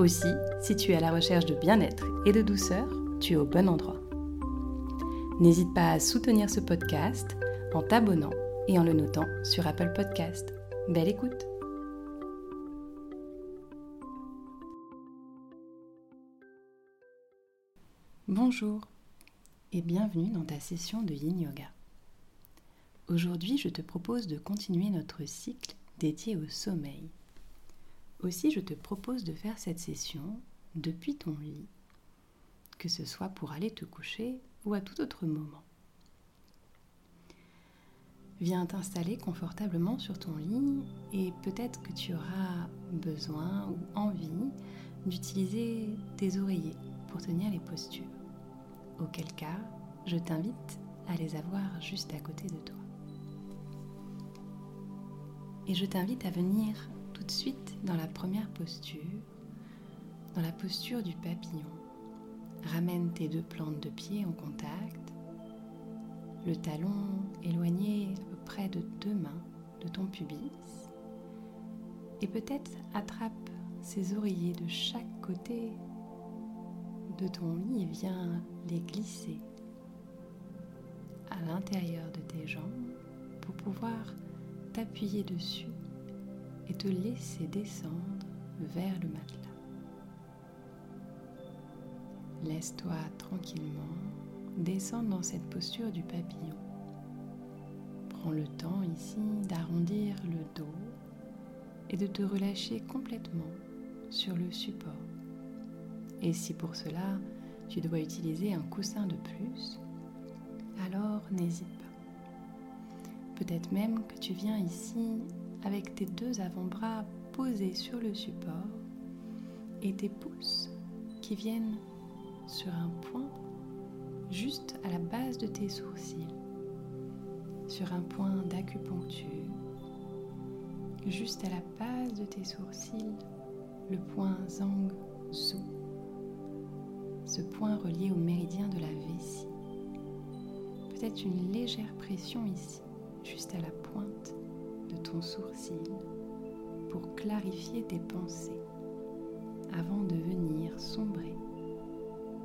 Aussi, si tu es à la recherche de bien-être et de douceur, tu es au bon endroit. N'hésite pas à soutenir ce podcast en t'abonnant et en le notant sur Apple Podcast. Belle écoute Bonjour et bienvenue dans ta session de Yin Yoga. Aujourd'hui, je te propose de continuer notre cycle dédié au sommeil aussi, je te propose de faire cette session depuis ton lit, que ce soit pour aller te coucher ou à tout autre moment. Viens t'installer confortablement sur ton lit et peut-être que tu auras besoin ou envie d'utiliser tes oreillers pour tenir les postures. Auquel cas, je t'invite à les avoir juste à côté de toi. Et je t'invite à venir tout de suite dans la première posture, dans la posture du papillon. Ramène tes deux plantes de pied en contact, le talon éloigné à peu près de deux mains de ton pubis et peut-être attrape ces oreillers de chaque côté de ton lit et viens les glisser à l'intérieur de tes jambes pour pouvoir t'appuyer dessus et te laisser descendre vers le matelas. Laisse-toi tranquillement descendre dans cette posture du papillon. Prends le temps ici d'arrondir le dos et de te relâcher complètement sur le support. Et si pour cela tu dois utiliser un coussin de plus, alors n'hésite pas. Peut-être même que tu viens ici avec tes deux avant-bras posés sur le support et tes pouces qui viennent sur un point juste à la base de tes sourcils, sur un point d'acupuncture, juste à la base de tes sourcils, le point Zhang Zhu, ce point relié au méridien de la vessie. Peut-être une légère pression ici, juste à la pointe sourcil pour clarifier tes pensées avant de venir sombrer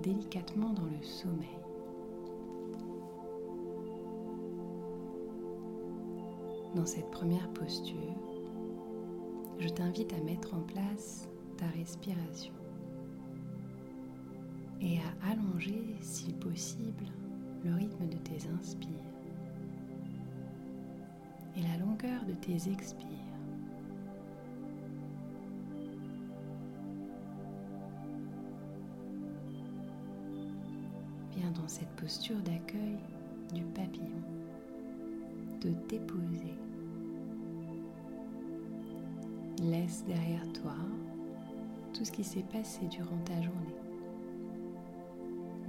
délicatement dans le sommeil. Dans cette première posture, je t'invite à mettre en place ta respiration et à allonger, si possible, le rythme de tes inspires et la longueur de tes expires. Viens dans cette posture d'accueil du papillon, te déposer. Laisse derrière toi tout ce qui s'est passé durant ta journée.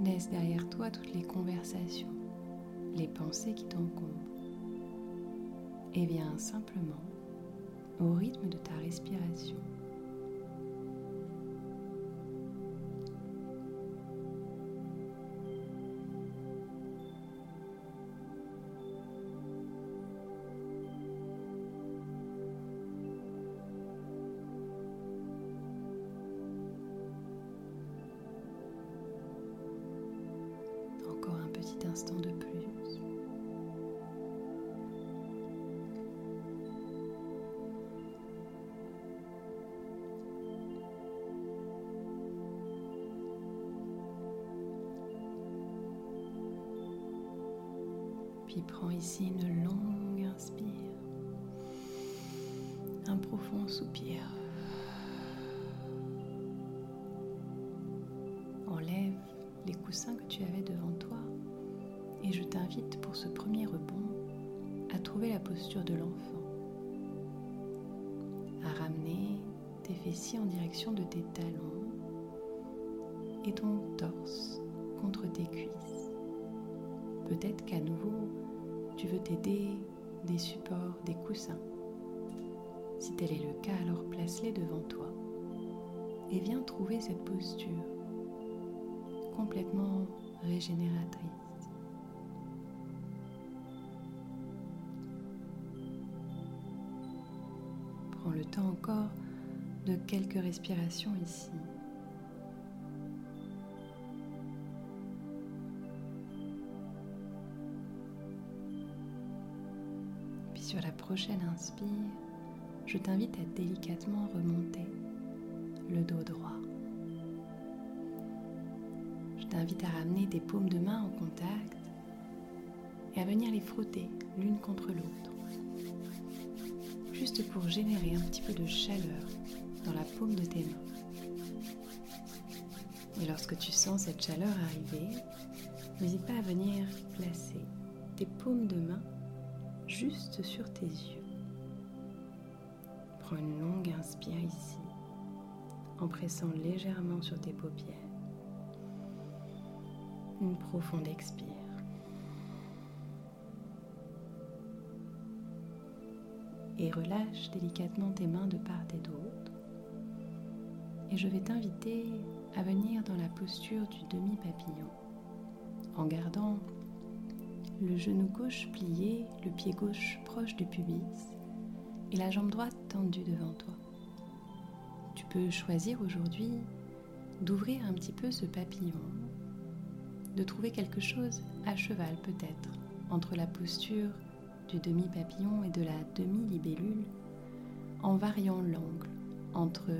Laisse derrière toi toutes les conversations, les pensées qui t'encombrent et viens simplement au rythme de ta respiration. Puis prends ici une longue inspire, un profond soupir. Enlève les coussins que tu avais devant toi et je t'invite pour ce premier rebond à trouver la posture de l'enfant, à ramener tes fessiers en direction de tes talons et ton torse contre tes cuisses. Peut-être qu'à nouveau, tu veux t'aider des supports, des coussins. Si tel est le cas, alors place-les devant toi et viens trouver cette posture complètement régénératrice. Prends le temps encore de quelques respirations ici. Prochaine inspire, je t'invite à délicatement remonter le dos droit. Je t'invite à ramener tes paumes de main en contact et à venir les frotter l'une contre l'autre, juste pour générer un petit peu de chaleur dans la paume de tes mains. Et lorsque tu sens cette chaleur arriver, n'hésite pas à venir placer tes paumes de main juste sur tes yeux. Prends une longue inspire ici en pressant légèrement sur tes paupières. Une profonde expire. Et relâche délicatement tes mains de part et d'autre. Et je vais t'inviter à venir dans la posture du demi-papillon en gardant le genou gauche plié, le pied gauche proche du pubis et la jambe droite tendue devant toi peux choisir aujourd'hui d'ouvrir un petit peu ce papillon, de trouver quelque chose à cheval peut-être entre la posture du demi-papillon et de la demi-libellule en variant l'angle entre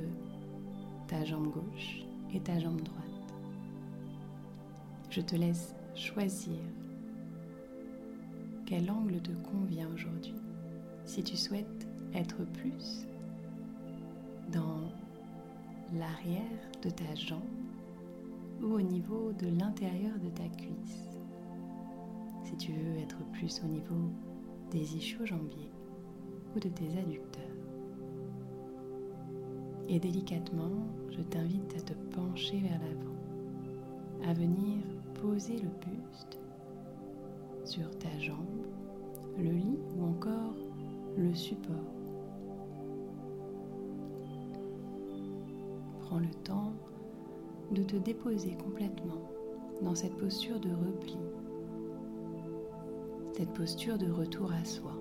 ta jambe gauche et ta jambe droite. Je te laisse choisir quel angle te convient aujourd'hui. Si tu souhaites être plus dans l'arrière de ta jambe ou au niveau de l'intérieur de ta cuisse. Si tu veux être plus au niveau des ischio-jambiers ou de tes adducteurs. Et délicatement, je t'invite à te pencher vers l'avant, à venir poser le buste sur ta jambe, le lit ou encore le support prends le temps de te déposer complètement dans cette posture de repli, cette posture de retour à soi.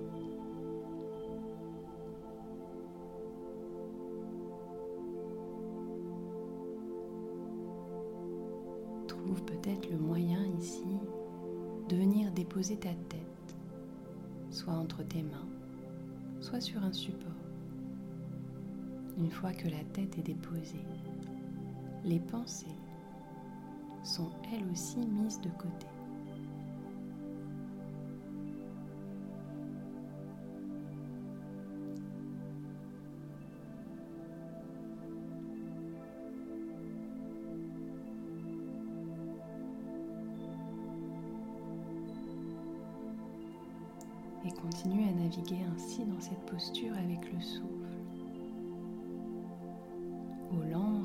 Déposer ta tête, soit entre tes mains, soit sur un support. Une fois que la tête est déposée, les pensées sont elles aussi mises de côté. Naviguer ainsi dans cette posture avec le souffle.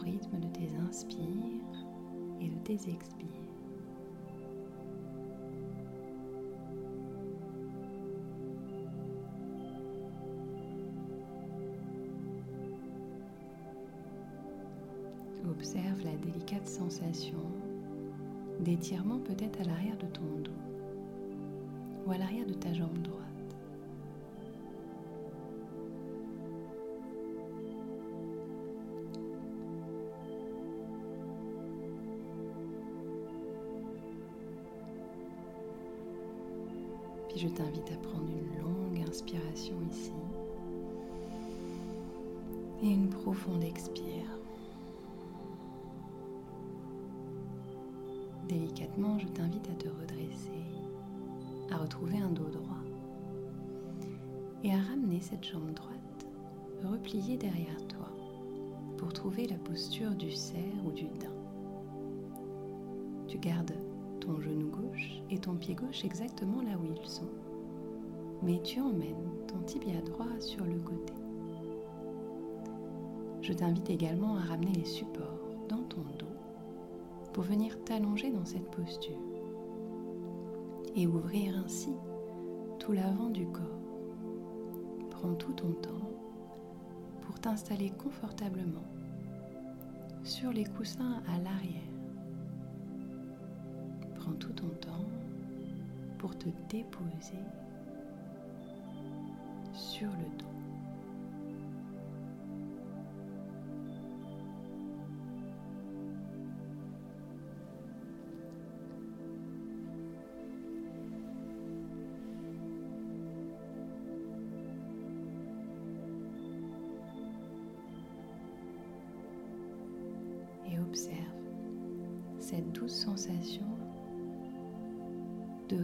rythme de tes inspires et de tes expires. Observe la délicate sensation d'étirement peut-être à l'arrière de ton dos ou à l'arrière de ta jambe droite. Je t'invite à prendre une longue inspiration ici et une profonde expire. Délicatement, je t'invite à te redresser, à retrouver un dos droit et à ramener cette jambe droite repliée derrière toi pour trouver la posture du cerf ou du daim. Tu gardes ton genou gauche et ton pied gauche exactement là où ils sont. Mais tu emmènes ton tibia droit sur le côté. Je t'invite également à ramener les supports dans ton dos pour venir t'allonger dans cette posture et ouvrir ainsi tout l'avant du corps. Prends tout ton temps pour t'installer confortablement sur les coussins à l'arrière. Tout ton temps pour te déposer sur le dos.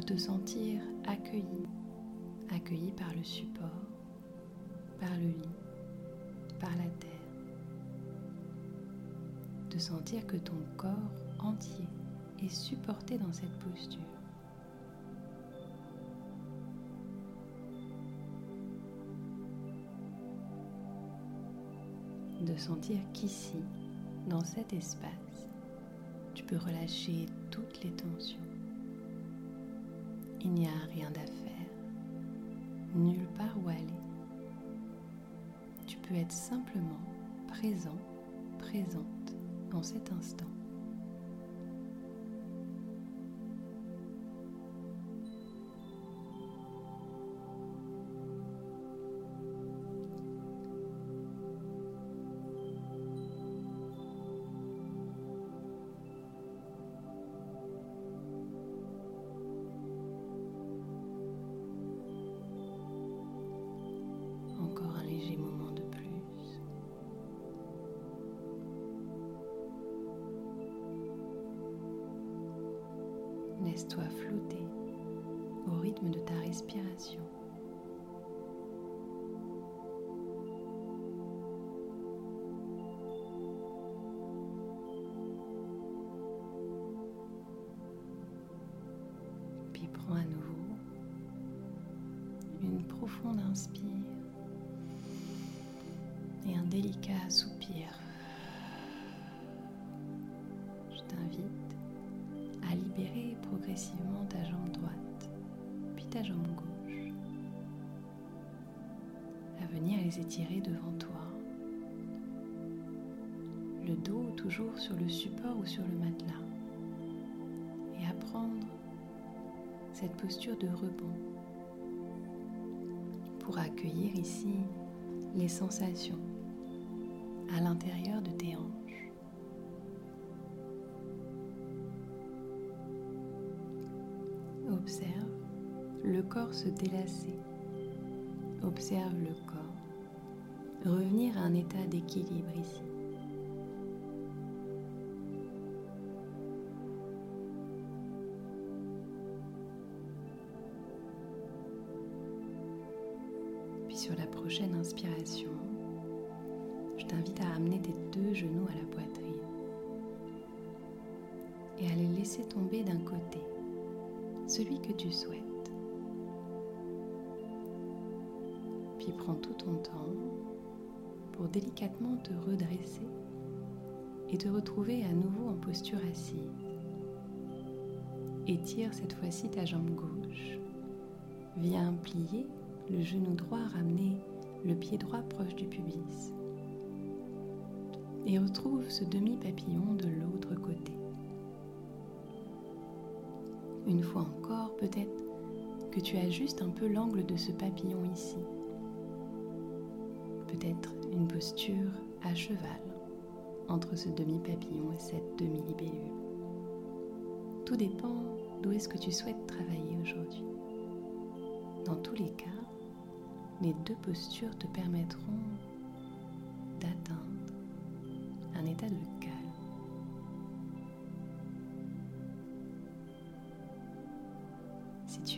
Te sentir accueilli, accueilli par le support, par le lit, par la terre. De sentir que ton corps entier est supporté dans cette posture. De sentir qu'ici, dans cet espace, tu peux relâcher toutes les tensions. Il n'y a rien à faire, nulle part où aller. Tu peux être simplement présent, présente dans cet instant. Laisse-toi flotter au rythme de ta respiration. Puis prends à nouveau une profonde inspire et un délicat soupir. Progressivement ta jambe droite, puis ta jambe gauche, à venir les étirer devant toi. Le dos toujours sur le support ou sur le matelas. Et à prendre cette posture de rebond pour accueillir ici les sensations à l'intérieur de tes hanches. Observe le corps se délasser. Observe le corps revenir à un état d'équilibre ici. Puis sur la prochaine inspiration, je t'invite à amener tes deux genoux à la poitrine et à les laisser tomber d'un côté, celui que tu souhaites. Puis prends tout ton temps pour délicatement te redresser et te retrouver à nouveau en posture assise. Étire cette fois-ci ta jambe gauche. Viens plier le genou droit, ramener le pied droit proche du pubis. Et retrouve ce demi-papillon de l'autre côté. Une fois encore, peut-être que tu ajustes un peu l'angle de ce papillon ici. Peut-être une posture à cheval entre ce demi-papillon et cette demi-libellule. Tout dépend d'où est-ce que tu souhaites travailler aujourd'hui. Dans tous les cas, les deux postures te permettront d'atteindre un état de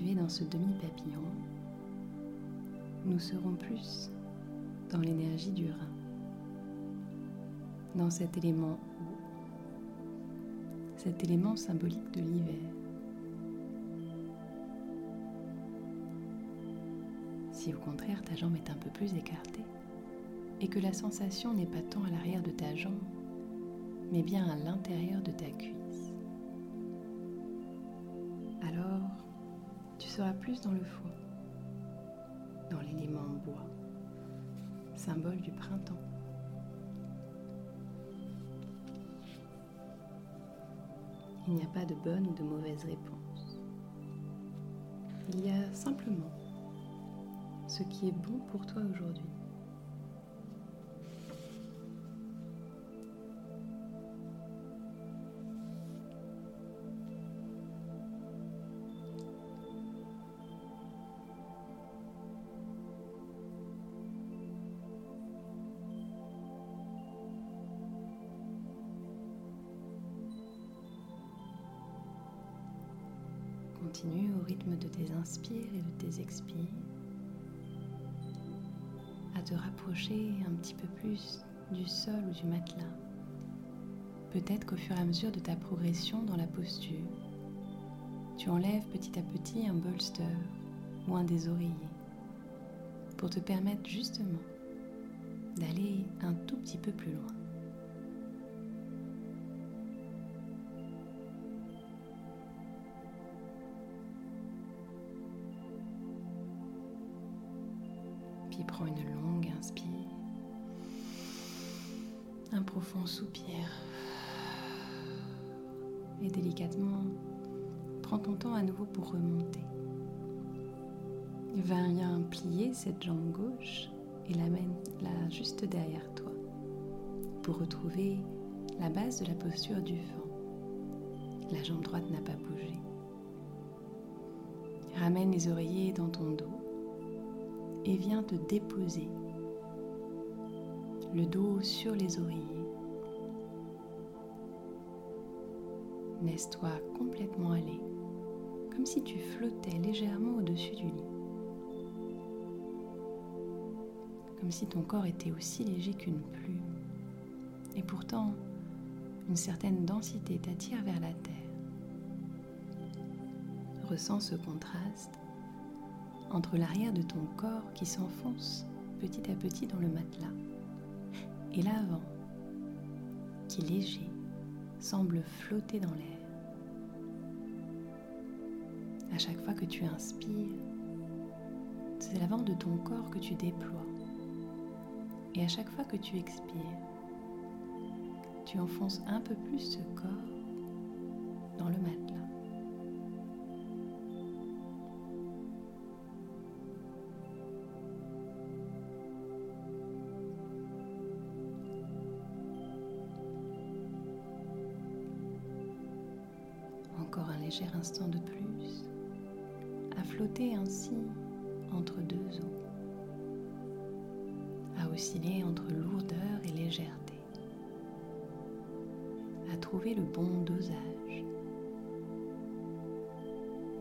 dans ce demi-papillon, nous serons plus dans l'énergie du rein, dans cet élément cet élément symbolique de l'hiver. Si au contraire ta jambe est un peu plus écartée, et que la sensation n'est pas tant à l'arrière de ta jambe, mais bien à l'intérieur de ta cuisse. Tu seras plus dans le foie, dans l'élément bois, symbole du printemps. Il n'y a pas de bonne ou de mauvaise réponse. Il y a simplement ce qui est bon pour toi aujourd'hui. Inspires et de tes à te rapprocher un petit peu plus du sol ou du matelas. Peut-être qu'au fur et à mesure de ta progression dans la posture, tu enlèves petit à petit un bolster ou un des oreillers pour te permettre justement d'aller un tout petit peu plus loin. Prends une longue inspire, un profond soupir. Et délicatement, prends ton temps à nouveau pour remonter. Viens plier cette jambe gauche et l'amène là juste derrière toi pour retrouver la base de la posture du vent. La jambe droite n'a pas bougé. Ramène les oreillers dans ton dos et viens te déposer le dos sur les oreillers. Laisse-toi complètement aller, comme si tu flottais légèrement au-dessus du lit. Comme si ton corps était aussi léger qu'une plume. Et pourtant, une certaine densité t'attire vers la terre. Ressens ce contraste entre l'arrière de ton corps qui s'enfonce petit à petit dans le matelas et l'avant qui léger semble flotter dans l'air. À chaque fois que tu inspires, c'est l'avant de ton corps que tu déploies. Et à chaque fois que tu expires, tu enfonces un peu plus ce corps dans le matelas. Léger instant de plus, à flotter ainsi entre deux eaux, à osciller entre lourdeur et légèreté, à trouver le bon dosage,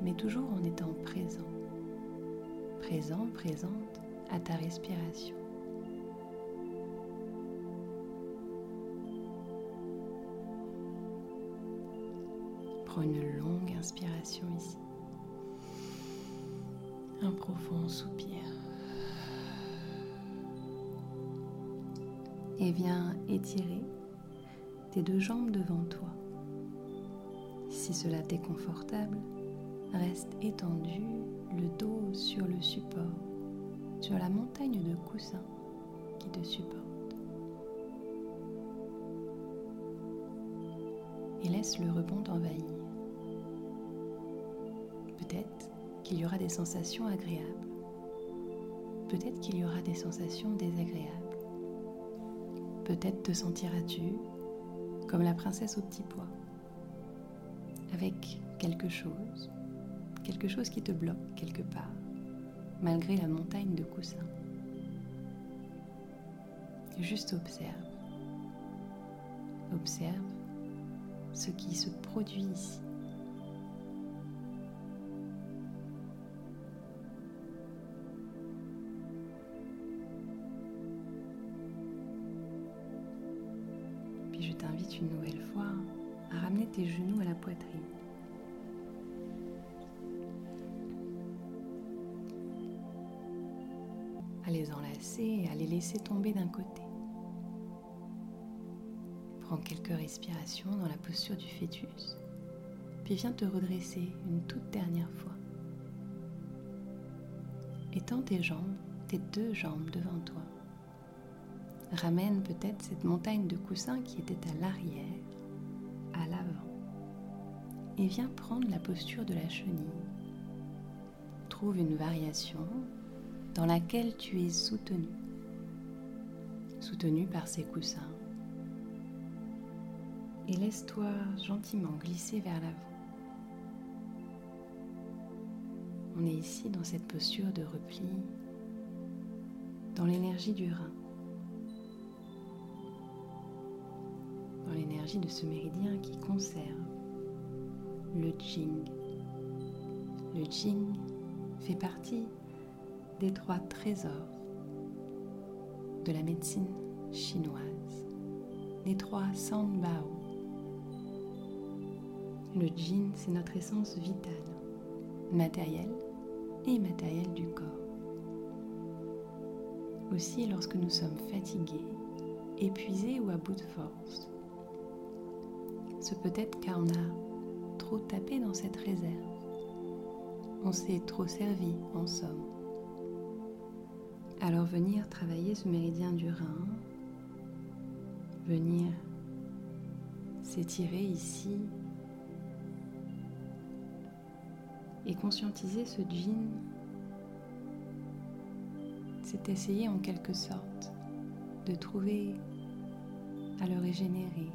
mais toujours en étant présent, présent, présente à ta respiration. Une longue inspiration ici. Un profond soupir. Et viens étirer tes deux jambes devant toi. Si cela t'est confortable, reste étendu, le dos sur le support, sur la montagne de coussins qui te supporte. Et laisse le rebond t'envahir peut-être qu'il y aura des sensations agréables. Peut-être qu'il y aura des sensations désagréables. Peut-être te sentiras-tu comme la princesse au petit pois, avec quelque chose, quelque chose qui te bloque quelque part, malgré la montagne de coussins. Juste observe. Observe ce qui se produit ici. Une nouvelle fois à ramener tes genoux à la poitrine. à les enlacer et à les laisser tomber d'un côté. Prends quelques respirations dans la posture du fœtus, puis viens te redresser une toute dernière fois. Étends tes jambes, tes deux jambes devant toi. Ramène peut-être cette montagne de coussins qui était à l'arrière, à l'avant. Et viens prendre la posture de la chenille. Trouve une variation dans laquelle tu es soutenu. Soutenu par ces coussins. Et laisse-toi gentiment glisser vers l'avant. On est ici dans cette posture de repli, dans l'énergie du rein. L'énergie de ce méridien qui conserve le Jing. Le Jing fait partie des trois trésors de la médecine chinoise, les trois Sanbao. Le Jin, c'est notre essence vitale, matérielle et immatérielle du corps. Aussi, lorsque nous sommes fatigués, épuisés ou à bout de force, ce peut-être car on a trop tapé dans cette réserve. On s'est trop servi, en somme. Alors venir travailler ce méridien du rein, venir s'étirer ici et conscientiser ce jean, c'est essayer en quelque sorte de trouver à le régénérer,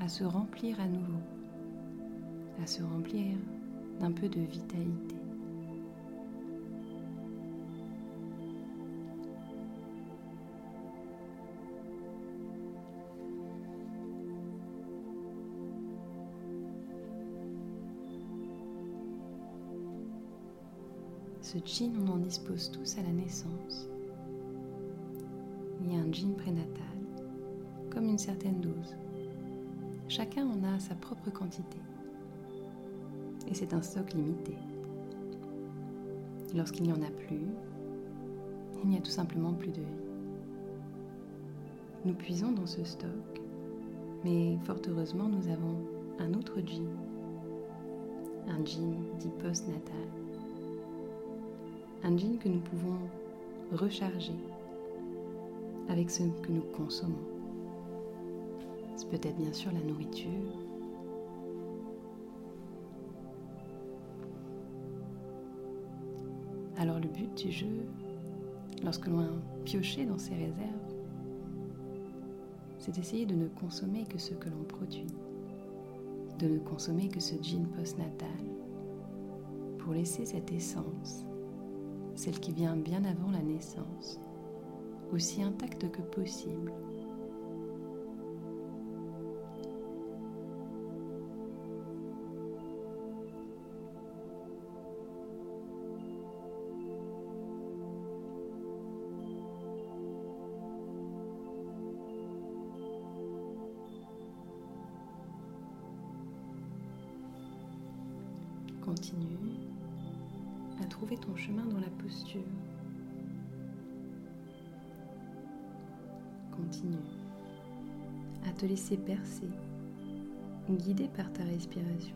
à se remplir à nouveau, à se remplir d'un peu de vitalité. Ce jean, on en dispose tous à la naissance. Il y a un jean prénatal, comme une certaine dose. Chacun en a sa propre quantité. Et c'est un stock limité. Lorsqu'il n'y en a plus, il n'y a tout simplement plus de vie. Nous puisons dans ce stock, mais fort heureusement, nous avons un autre jean, un jean dit post-natal, un jean que nous pouvons recharger avec ce que nous consommons. C'est peut-être bien sûr la nourriture. Alors le but du jeu, lorsque l'on a pioché dans ses réserves, c'est d'essayer de ne consommer que ce que l'on produit, de ne consommer que ce jean postnatal, pour laisser cette essence, celle qui vient bien avant la naissance, aussi intacte que possible Continue à trouver ton chemin dans la posture. Continue à te laisser percer, guidé par ta respiration.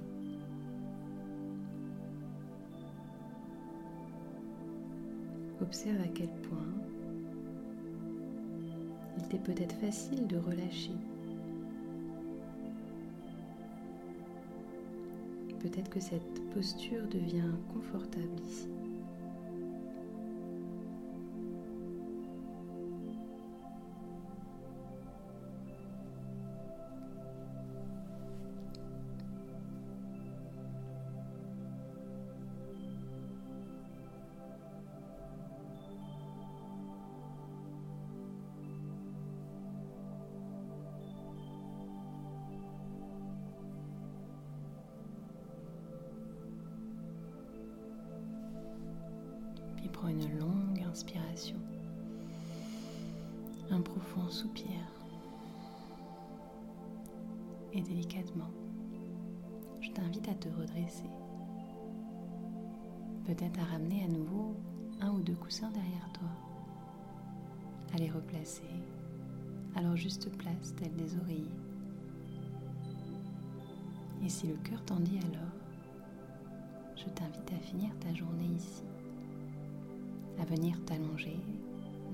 Observe à quel point il t'est peut-être facile de relâcher Peut-être que cette posture devient confortable ici. Profond soupir. Et délicatement, je t'invite à te redresser, peut-être à ramener à nouveau un ou deux coussins derrière toi. À les replacer. À leur juste place, tels des oreillers. Et si le cœur t'en dit alors, je t'invite à finir ta journée ici, à venir t'allonger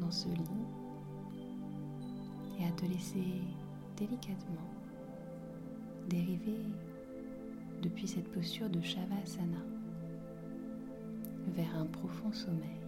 dans ce lit à te laisser délicatement dériver depuis cette posture de Shavasana vers un profond sommeil.